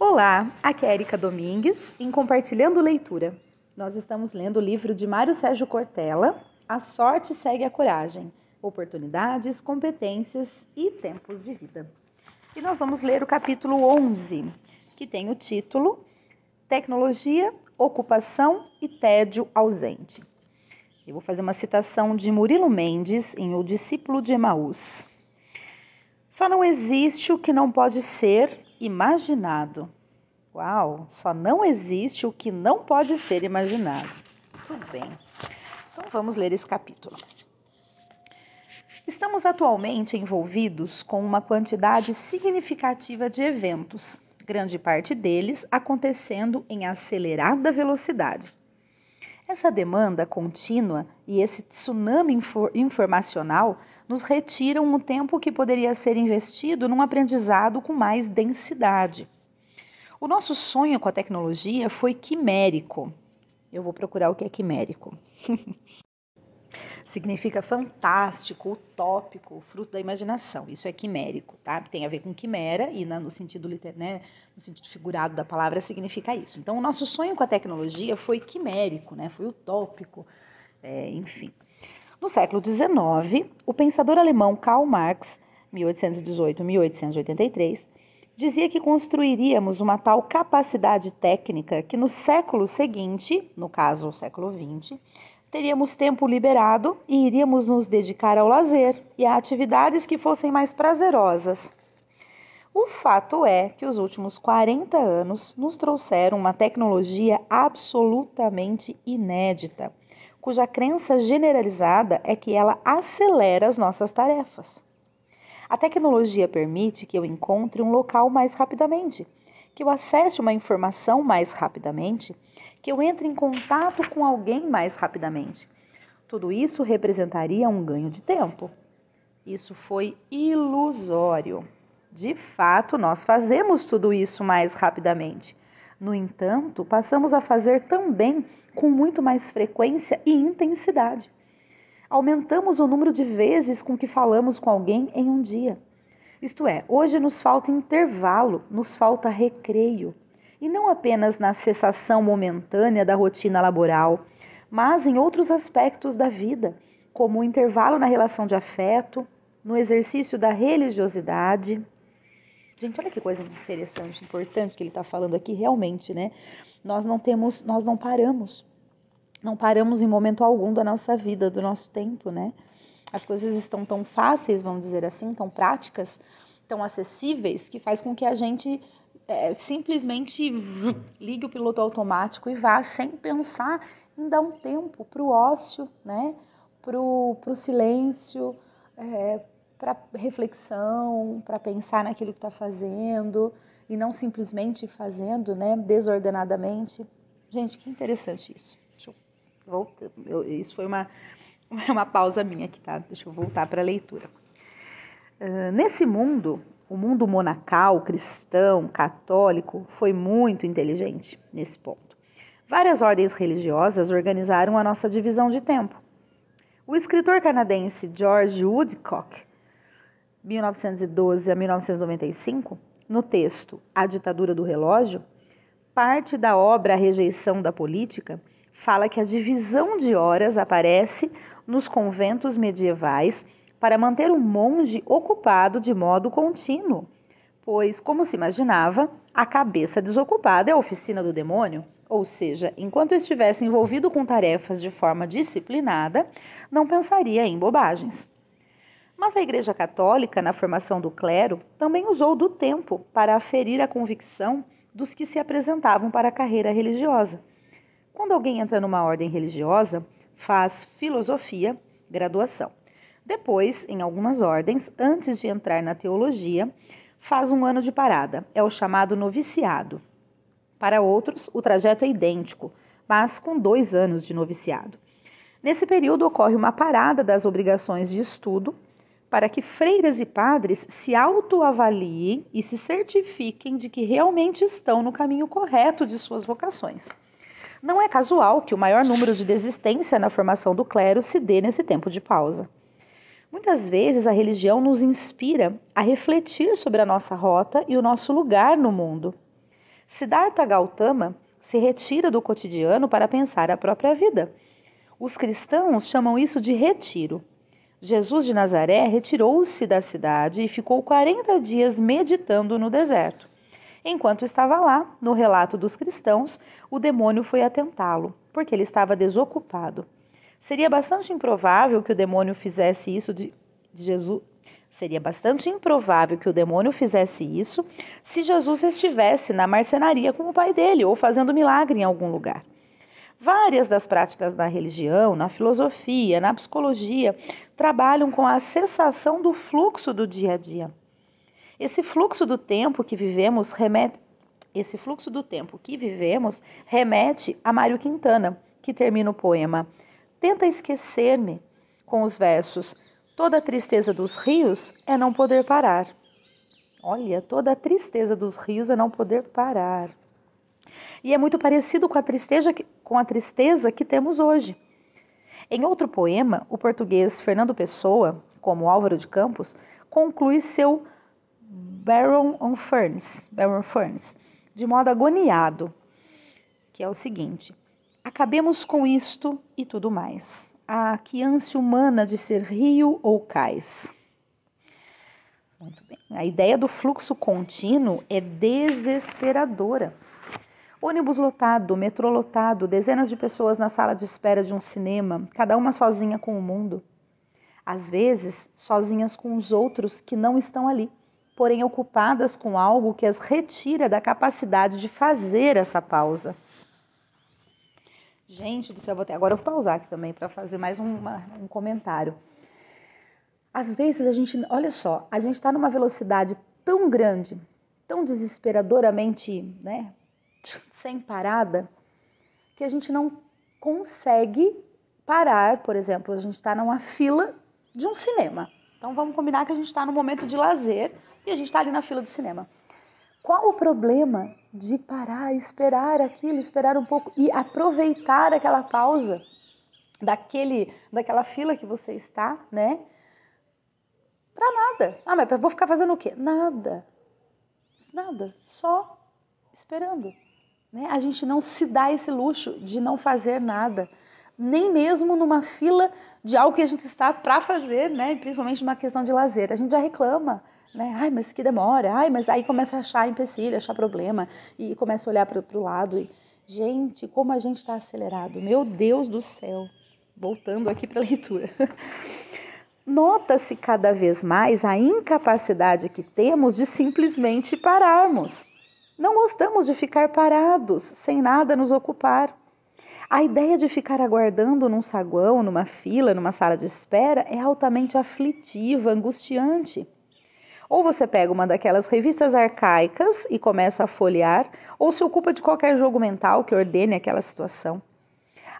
Olá, aqui é Erika Domingues em Compartilhando Leitura. Nós estamos lendo o livro de Mário Sérgio Cortella, A Sorte Segue a Coragem, Oportunidades, Competências e Tempos de Vida. E nós vamos ler o capítulo 11, que tem o título Tecnologia, Ocupação e Tédio Ausente. Eu vou fazer uma citação de Murilo Mendes em O Discípulo de Emaús. Só não existe o que não pode ser imaginado. Uau, só não existe o que não pode ser imaginado. Tudo bem. Então vamos ler esse capítulo. Estamos atualmente envolvidos com uma quantidade significativa de eventos, grande parte deles acontecendo em acelerada velocidade. Essa demanda contínua e esse tsunami informacional nos retiram o tempo que poderia ser investido num aprendizado com mais densidade. O nosso sonho com a tecnologia foi quimérico. Eu vou procurar o que é quimérico. Significa fantástico, utópico, fruto da imaginação. Isso é quimérico, tá? Tem a ver com quimera e no sentido né, no sentido figurado da palavra significa isso. Então, o nosso sonho com a tecnologia foi quimérico, né? Foi utópico, é, enfim. No século XIX, o pensador alemão Karl Marx, 1818-1883, dizia que construiríamos uma tal capacidade técnica que no século seguinte, no caso o século XX, teríamos tempo liberado e iríamos nos dedicar ao lazer e a atividades que fossem mais prazerosas. O fato é que os últimos 40 anos nos trouxeram uma tecnologia absolutamente inédita cuja crença generalizada é que ela acelera as nossas tarefas. A tecnologia permite que eu encontre um local mais rapidamente, que eu acesse uma informação mais rapidamente, que eu entre em contato com alguém mais rapidamente. Tudo isso representaria um ganho de tempo. Isso foi ilusório. De fato, nós fazemos tudo isso mais rapidamente. No entanto, passamos a fazer também com muito mais frequência e intensidade. Aumentamos o número de vezes com que falamos com alguém em um dia. Isto é, hoje nos falta intervalo, nos falta recreio. E não apenas na cessação momentânea da rotina laboral, mas em outros aspectos da vida, como o intervalo na relação de afeto, no exercício da religiosidade, Gente, olha que coisa interessante, importante que ele está falando aqui, realmente, né? Nós não temos, nós não paramos. Não paramos em momento algum da nossa vida, do nosso tempo, né? As coisas estão tão fáceis, vamos dizer assim, tão práticas, tão acessíveis, que faz com que a gente é, simplesmente ligue o piloto automático e vá sem pensar em dar um tempo para o ócio, né? Para o silêncio, é, para reflexão, para pensar naquilo que está fazendo e não simplesmente fazendo, né, desordenadamente. Gente, que interessante isso. Deixa eu voltar. Eu, isso foi uma, uma pausa minha aqui, tá? Deixa eu voltar para a leitura. Uh, nesse mundo, o mundo monacal, cristão, católico, foi muito inteligente nesse ponto. Várias ordens religiosas organizaram a nossa divisão de tempo. O escritor canadense George Woodcock 1912 a 1995, no texto A Ditadura do Relógio, parte da obra A Rejeição da Política fala que a divisão de horas aparece nos conventos medievais para manter o monge ocupado de modo contínuo, pois, como se imaginava, a cabeça desocupada é a oficina do demônio, ou seja, enquanto estivesse envolvido com tarefas de forma disciplinada, não pensaria em bobagens. Mas a Igreja Católica, na formação do clero, também usou do tempo para aferir a convicção dos que se apresentavam para a carreira religiosa. Quando alguém entra numa ordem religiosa, faz filosofia, graduação. Depois, em algumas ordens, antes de entrar na teologia, faz um ano de parada, é o chamado noviciado. Para outros, o trajeto é idêntico, mas com dois anos de noviciado. Nesse período ocorre uma parada das obrigações de estudo para que freiras e padres se autoavaliem e se certifiquem de que realmente estão no caminho correto de suas vocações. Não é casual que o maior número de desistência na formação do clero se dê nesse tempo de pausa. Muitas vezes a religião nos inspira a refletir sobre a nossa rota e o nosso lugar no mundo. Siddhartha Gautama se retira do cotidiano para pensar a própria vida. Os cristãos chamam isso de retiro. Jesus de Nazaré retirou-se da cidade e ficou 40 dias meditando no deserto. Enquanto estava lá, no relato dos cristãos, o demônio foi atentá-lo, porque ele estava desocupado. Seria bastante improvável que o demônio fizesse isso de, de Jesus. Seria bastante improvável que o demônio fizesse isso se Jesus estivesse na marcenaria com o pai dele ou fazendo milagre em algum lugar. Várias das práticas da religião, na filosofia, na psicologia, trabalham com a cessação do fluxo do dia a dia. Esse fluxo do tempo que vivemos remete esse fluxo do tempo que vivemos remete a Mário Quintana, que termina o poema Tenta esquecer-me com os versos Toda a tristeza dos rios é não poder parar. Olha, toda a tristeza dos rios é não poder parar. E é muito parecido com a tristeza que, com a tristeza que temos hoje. Em outro poema, o português Fernando Pessoa, como Álvaro de Campos, conclui seu Baron on Furnace, Baron Furnace de modo agoniado, que é o seguinte: acabemos com isto e tudo mais. Ah, que ânsia humana de ser rio ou cais. Muito bem. A ideia do fluxo contínuo é desesperadora. Ônibus lotado, metrô lotado, dezenas de pessoas na sala de espera de um cinema, cada uma sozinha com o mundo. Às vezes, sozinhas com os outros que não estão ali porém ocupadas com algo que as retira da capacidade de fazer essa pausa. Gente do céu, vou agora eu vou pausar aqui também para fazer mais uma, um comentário. Às vezes a gente, olha só, a gente está numa velocidade tão grande, tão desesperadoramente, né, sem parada, que a gente não consegue parar. Por exemplo, a gente está numa fila de um cinema. Então vamos combinar que a gente está no momento de lazer e a gente está ali na fila do cinema. Qual o problema de parar, esperar aquilo, esperar um pouco e aproveitar aquela pausa daquele, daquela fila que você está, né? Para nada. Ah, mas vou ficar fazendo o quê? Nada. Nada. Só esperando. Né? A gente não se dá esse luxo de não fazer nada, nem mesmo numa fila de algo que a gente está para fazer, né? Principalmente numa questão de lazer. A gente já reclama, né? Ai, mas que demora. Ai, mas aí começa a achar empecilho, achar problema e começa a olhar para o lado. E, gente, como a gente está acelerado. Meu Deus do céu. Voltando aqui para a leitura. Nota-se cada vez mais a incapacidade que temos de simplesmente pararmos. Não gostamos de ficar parados, sem nada nos ocupar. A ideia de ficar aguardando num saguão, numa fila, numa sala de espera é altamente aflitiva, angustiante. Ou você pega uma daquelas revistas arcaicas e começa a folhear, ou se ocupa de qualquer jogo mental que ordene aquela situação.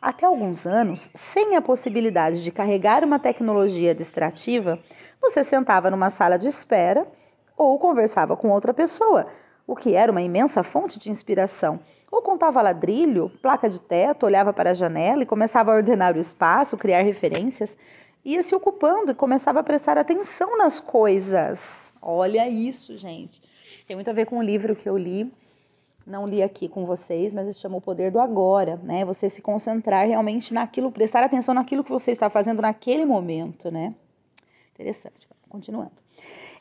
Até alguns anos, sem a possibilidade de carregar uma tecnologia distrativa, você sentava numa sala de espera ou conversava com outra pessoa, o que era uma imensa fonte de inspiração. Ou contava ladrilho, placa de teto, olhava para a janela e começava a ordenar o espaço, criar referências, ia se ocupando e começava a prestar atenção nas coisas. Olha isso, gente. Tem muito a ver com o livro que eu li. Não li aqui com vocês, mas se chama O Poder do Agora, né? Você se concentrar realmente naquilo, prestar atenção naquilo que você está fazendo naquele momento, né? Interessante. Continuando.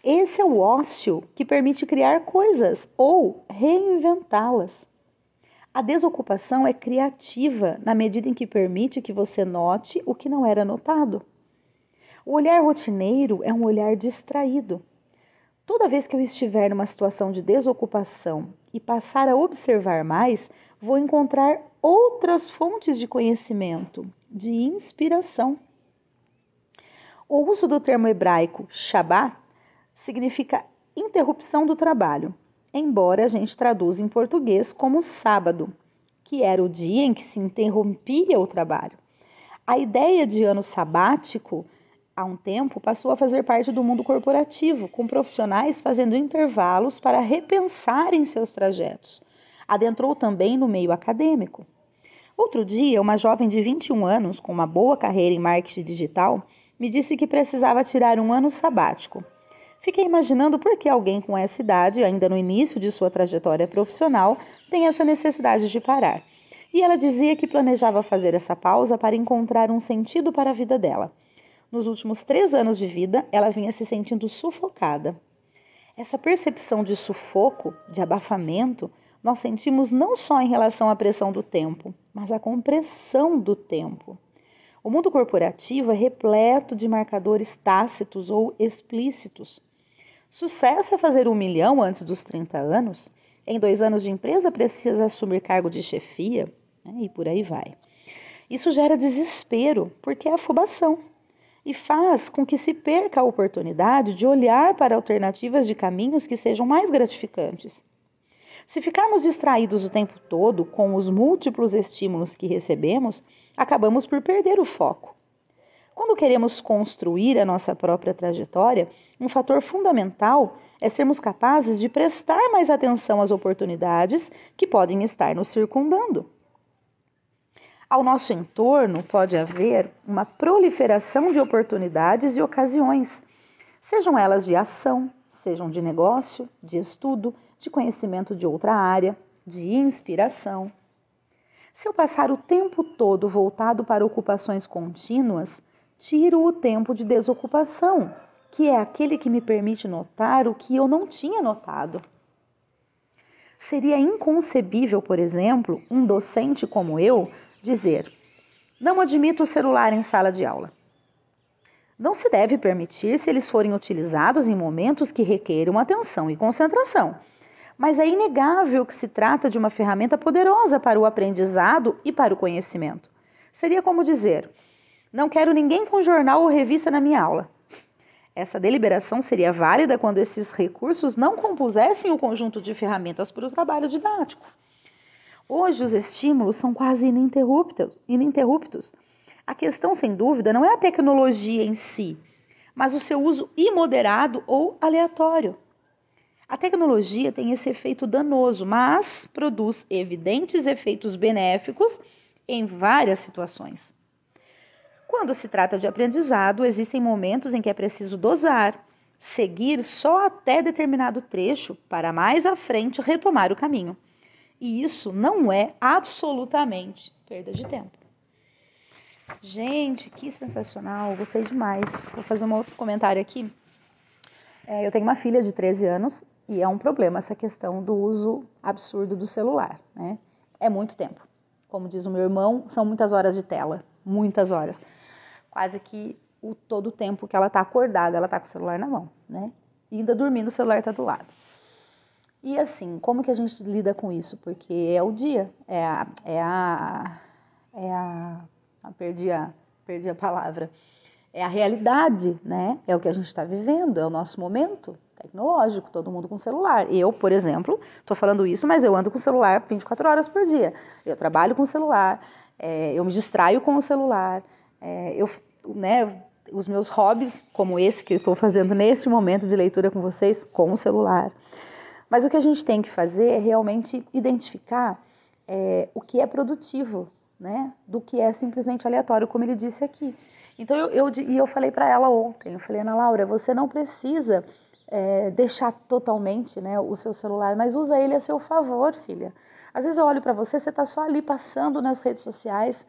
Esse é o ócio que permite criar coisas ou reinventá-las. A desocupação é criativa na medida em que permite que você note o que não era notado. O olhar rotineiro é um olhar distraído. Toda vez que eu estiver numa situação de desocupação e passar a observar mais, vou encontrar outras fontes de conhecimento, de inspiração. O uso do termo hebraico Shabbat significa interrupção do trabalho, embora a gente traduza em português como sábado, que era o dia em que se interrompia o trabalho. A ideia de ano sabático há um tempo, passou a fazer parte do mundo corporativo, com profissionais fazendo intervalos para repensarem seus trajetos. Adentrou também no meio acadêmico. Outro dia, uma jovem de 21 anos, com uma boa carreira em marketing digital, me disse que precisava tirar um ano sabático. Fiquei imaginando por que alguém com essa idade, ainda no início de sua trajetória profissional, tem essa necessidade de parar. E ela dizia que planejava fazer essa pausa para encontrar um sentido para a vida dela. Nos últimos três anos de vida, ela vinha se sentindo sufocada. Essa percepção de sufoco, de abafamento, nós sentimos não só em relação à pressão do tempo, mas à compressão do tempo. O mundo corporativo é repleto de marcadores tácitos ou explícitos. Sucesso é fazer um milhão antes dos 30 anos? Em dois anos de empresa precisa assumir cargo de chefia? Né? E por aí vai. Isso gera desespero, porque é afobação. E faz com que se perca a oportunidade de olhar para alternativas de caminhos que sejam mais gratificantes. Se ficarmos distraídos o tempo todo com os múltiplos estímulos que recebemos, acabamos por perder o foco. Quando queremos construir a nossa própria trajetória, um fator fundamental é sermos capazes de prestar mais atenção às oportunidades que podem estar nos circundando. Ao nosso entorno pode haver uma proliferação de oportunidades e ocasiões, sejam elas de ação, sejam de negócio, de estudo, de conhecimento de outra área, de inspiração. Se eu passar o tempo todo voltado para ocupações contínuas, tiro o tempo de desocupação, que é aquele que me permite notar o que eu não tinha notado. Seria inconcebível, por exemplo, um docente como eu dizer: Não admito o celular em sala de aula. Não se deve permitir se eles forem utilizados em momentos que requerem atenção e concentração mas é inegável que se trata de uma ferramenta poderosa para o aprendizado e para o conhecimento. Seria como dizer: não quero ninguém com jornal ou revista na minha aula. Essa deliberação seria válida quando esses recursos não compusessem o conjunto de ferramentas para o trabalho didático. Hoje, os estímulos são quase ininterruptos. ininterruptos. A questão, sem dúvida, não é a tecnologia em si, mas o seu uso imoderado ou aleatório. A tecnologia tem esse efeito danoso, mas produz evidentes efeitos benéficos em várias situações. Quando se trata de aprendizado, existem momentos em que é preciso dosar, seguir só até determinado trecho para mais à frente retomar o caminho. E isso não é absolutamente perda de tempo. Gente, que sensacional, gostei demais. Vou fazer um outro comentário aqui. É, eu tenho uma filha de 13 anos e é um problema essa questão do uso absurdo do celular, né? É muito tempo. Como diz o meu irmão, são muitas horas de tela, muitas horas. Quase que o todo o tempo que ela está acordada, ela está com o celular na mão, né? E ainda dormindo, o celular está do lado. E assim, como que a gente lida com isso? Porque é o dia, é a, é a, é a, a perdi a, perdi a palavra, é a realidade, né? É o que a gente está vivendo, é o nosso momento, tecnológico, todo mundo com celular. Eu, por exemplo, estou falando isso, mas eu ando com celular 24 horas por dia. Eu trabalho com celular, é, eu me distraio com o celular, é, eu, né, os meus hobbies, como esse que eu estou fazendo neste momento de leitura com vocês, com o celular. Mas o que a gente tem que fazer é realmente identificar é, o que é produtivo, né, do que é simplesmente aleatório, como ele disse aqui. Então eu, eu, e eu falei para ela ontem, eu falei, Ana Laura, você não precisa é, deixar totalmente né, o seu celular, mas usa ele a seu favor, filha. Às vezes eu olho para você, você está só ali passando nas redes sociais.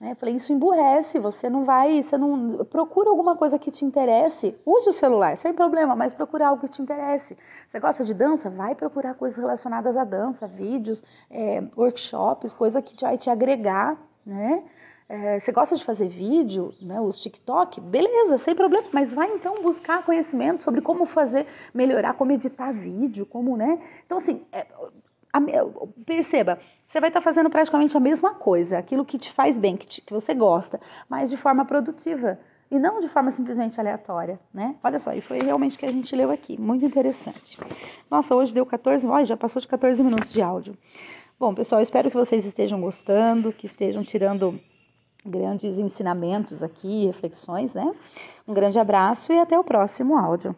Né? Falei, isso emburrece, você não vai, você não. Procura alguma coisa que te interesse. Use o celular, sem problema, mas procura algo que te interesse. Você gosta de dança? Vai procurar coisas relacionadas à dança, vídeos, é, workshops, coisa que vai te agregar, né? É, você gosta de fazer vídeo, né, os TikTok? Beleza, sem problema, mas vai então buscar conhecimento sobre como fazer, melhorar, como editar vídeo, como, né? Então, assim, é, a, perceba, você vai estar fazendo praticamente a mesma coisa, aquilo que te faz bem, que, te, que você gosta, mas de forma produtiva e não de forma simplesmente aleatória, né? Olha só, e foi realmente o que a gente leu aqui, muito interessante. Nossa, hoje deu 14, olha, já passou de 14 minutos de áudio. Bom, pessoal, espero que vocês estejam gostando, que estejam tirando grandes ensinamentos aqui, reflexões, né? Um grande abraço e até o próximo áudio.